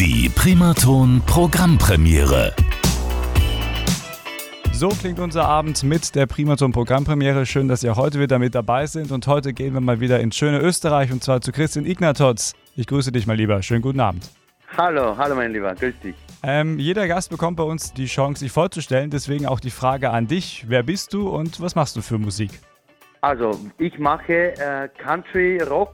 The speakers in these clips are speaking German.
Die Primaton Programmpremiere. So klingt unser Abend mit der Primaton Programmpremiere. Schön, dass ihr heute wieder mit dabei sind. Und heute gehen wir mal wieder ins schöne Österreich und zwar zu Christian Ignatotz. Ich grüße dich mal lieber. Schönen guten Abend. Hallo, hallo mein Lieber, grüß dich. Ähm, jeder Gast bekommt bei uns die Chance, sich vorzustellen. Deswegen auch die Frage an dich. Wer bist du und was machst du für Musik? Also, ich mache äh, Country Rock,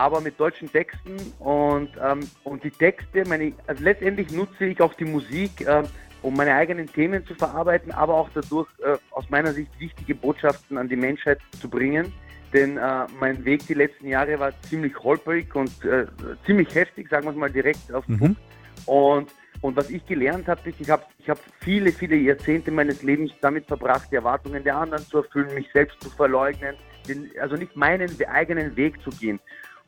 aber mit deutschen Texten und, ähm, und die Texte, meine, also letztendlich nutze ich auch die Musik, äh, um meine eigenen Themen zu verarbeiten, aber auch dadurch äh, aus meiner Sicht wichtige Botschaften an die Menschheit zu bringen. Denn äh, mein Weg die letzten Jahre war ziemlich holprig und äh, ziemlich heftig, sagen wir es mal direkt auf den Mhm. Punkt. Und, und was ich gelernt habe, ist, ich habe ich hab viele, viele Jahrzehnte meines Lebens damit verbracht, die Erwartungen der anderen zu erfüllen, mich selbst zu verleugnen, den, also nicht meinen eigenen Weg zu gehen.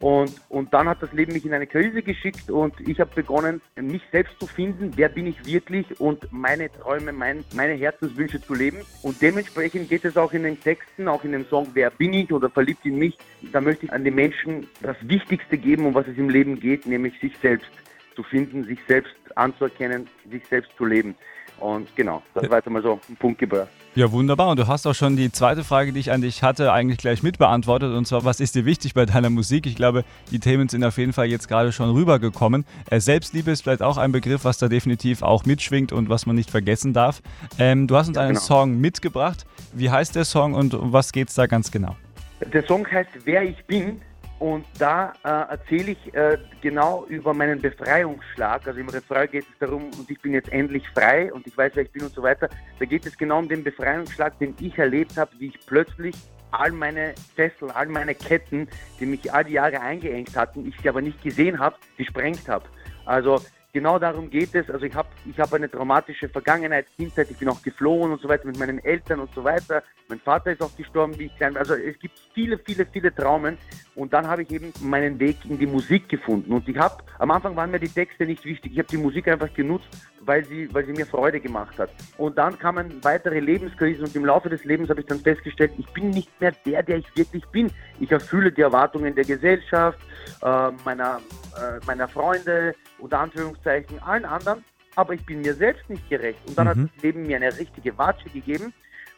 Und, und dann hat das Leben mich in eine Krise geschickt und ich habe begonnen, mich selbst zu finden, wer bin ich wirklich und meine Träume, mein, meine Herzenswünsche zu leben. Und dementsprechend geht es auch in den Texten, auch in dem Song Wer bin ich oder Verliebt in mich. Da möchte ich an die Menschen das Wichtigste geben, um was es im Leben geht, nämlich sich selbst zu finden, sich selbst anzuerkennen, sich selbst zu leben. Und genau, das war jetzt mal so ein Punkt gebracht. Ja, wunderbar. Und du hast auch schon die zweite Frage, die ich an dich hatte, eigentlich gleich mit beantwortet. Und zwar, was ist dir wichtig bei deiner Musik? Ich glaube, die Themen sind auf jeden Fall jetzt gerade schon rübergekommen. Äh, Selbstliebe ist vielleicht auch ein Begriff, was da definitiv auch mitschwingt und was man nicht vergessen darf. Ähm, du hast uns einen genau. Song mitgebracht. Wie heißt der Song und um was geht's da ganz genau? Der Song heißt Wer ich bin und da äh, erzähle ich äh, genau über meinen Befreiungsschlag. Also im Refrain geht es darum, und ich bin jetzt endlich frei und ich weiß, wer ich bin und so weiter. Da geht es genau um den Befreiungsschlag, den ich erlebt habe, wie ich plötzlich all meine Fesseln, all meine Ketten, die mich all die Jahre eingeengt hatten, ich sie aber nicht gesehen habe, gesprengt habe. Also genau darum geht es. Also ich habe ich hab eine traumatische Vergangenheit, Kindheit, ich bin auch geflohen und so weiter mit meinen Eltern und so weiter. Mein Vater ist auch gestorben, wie ich klein war. Also es gibt viele, viele, viele Traumen. Und dann habe ich eben meinen Weg in die Musik gefunden. Und ich habe, am Anfang waren mir die Texte nicht wichtig. Ich habe die Musik einfach genutzt, weil sie, weil sie mir Freude gemacht hat. Und dann kamen weitere Lebenskrisen und im Laufe des Lebens habe ich dann festgestellt, ich bin nicht mehr der, der ich wirklich bin. Ich erfülle die Erwartungen der Gesellschaft, äh, meiner, äh, meiner Freunde, unter Anführungszeichen, allen anderen, aber ich bin mir selbst nicht gerecht. Und dann Mhm. hat das Leben mir eine richtige Watsche gegeben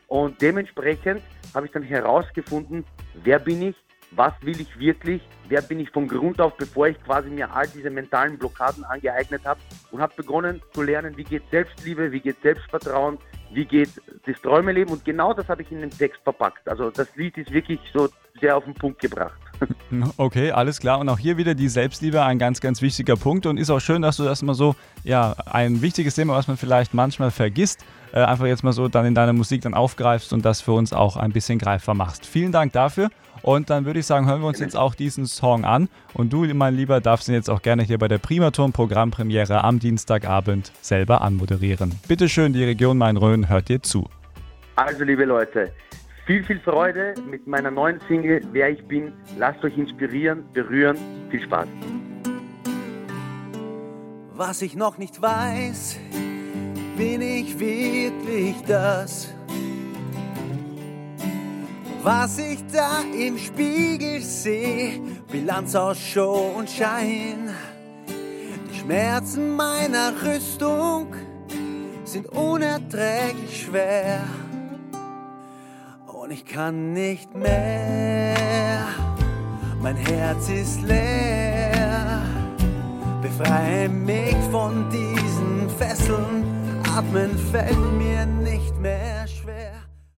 und dementsprechend habe ich dann herausgefunden, wer bin ich, was will ich wirklich, wer bin ich von Grund auf, bevor ich quasi mir all diese mentalen Blockaden angeeignet habe und habe begonnen zu lernen, wie geht Selbstliebe, wie geht Selbstvertrauen, wie geht das Träumeleben und genau das habe ich in den Text verpackt. Also das Lied ist wirklich so sehr auf den Punkt gebracht. Okay, alles klar. Und auch hier wieder die Selbstliebe, ein ganz, ganz wichtiger Punkt. Und ist auch schön, dass du das mal so, ja, ein wichtiges Thema, was man vielleicht manchmal vergisst, äh, einfach jetzt mal so dann in deiner Musik dann aufgreifst und das für uns auch ein bisschen greifbar machst. Vielen Dank dafür. Und dann würde ich sagen, hören wir uns jetzt auch diesen Song an. Und du, mein Lieber, darfst ihn jetzt auch gerne hier bei der Primaton Programmpremiere am Dienstagabend selber anmoderieren. Bitte schön, die Region Main-Rhön hört dir zu. Also liebe Leute, viel, viel Freude mit meiner neuen Single Wer ich bin. Lasst euch inspirieren, berühren. Viel Spaß. Was ich noch nicht weiß, bin ich wirklich das? Was ich da im Spiegel sehe, Bilanz aus Show und Schein. Die Schmerzen meiner Rüstung sind unerträglich schwer. Und ich kann nicht mehr, mein Herz ist leer. Befreie mich von diesen Fesseln, Atmen fällt mir nicht mehr.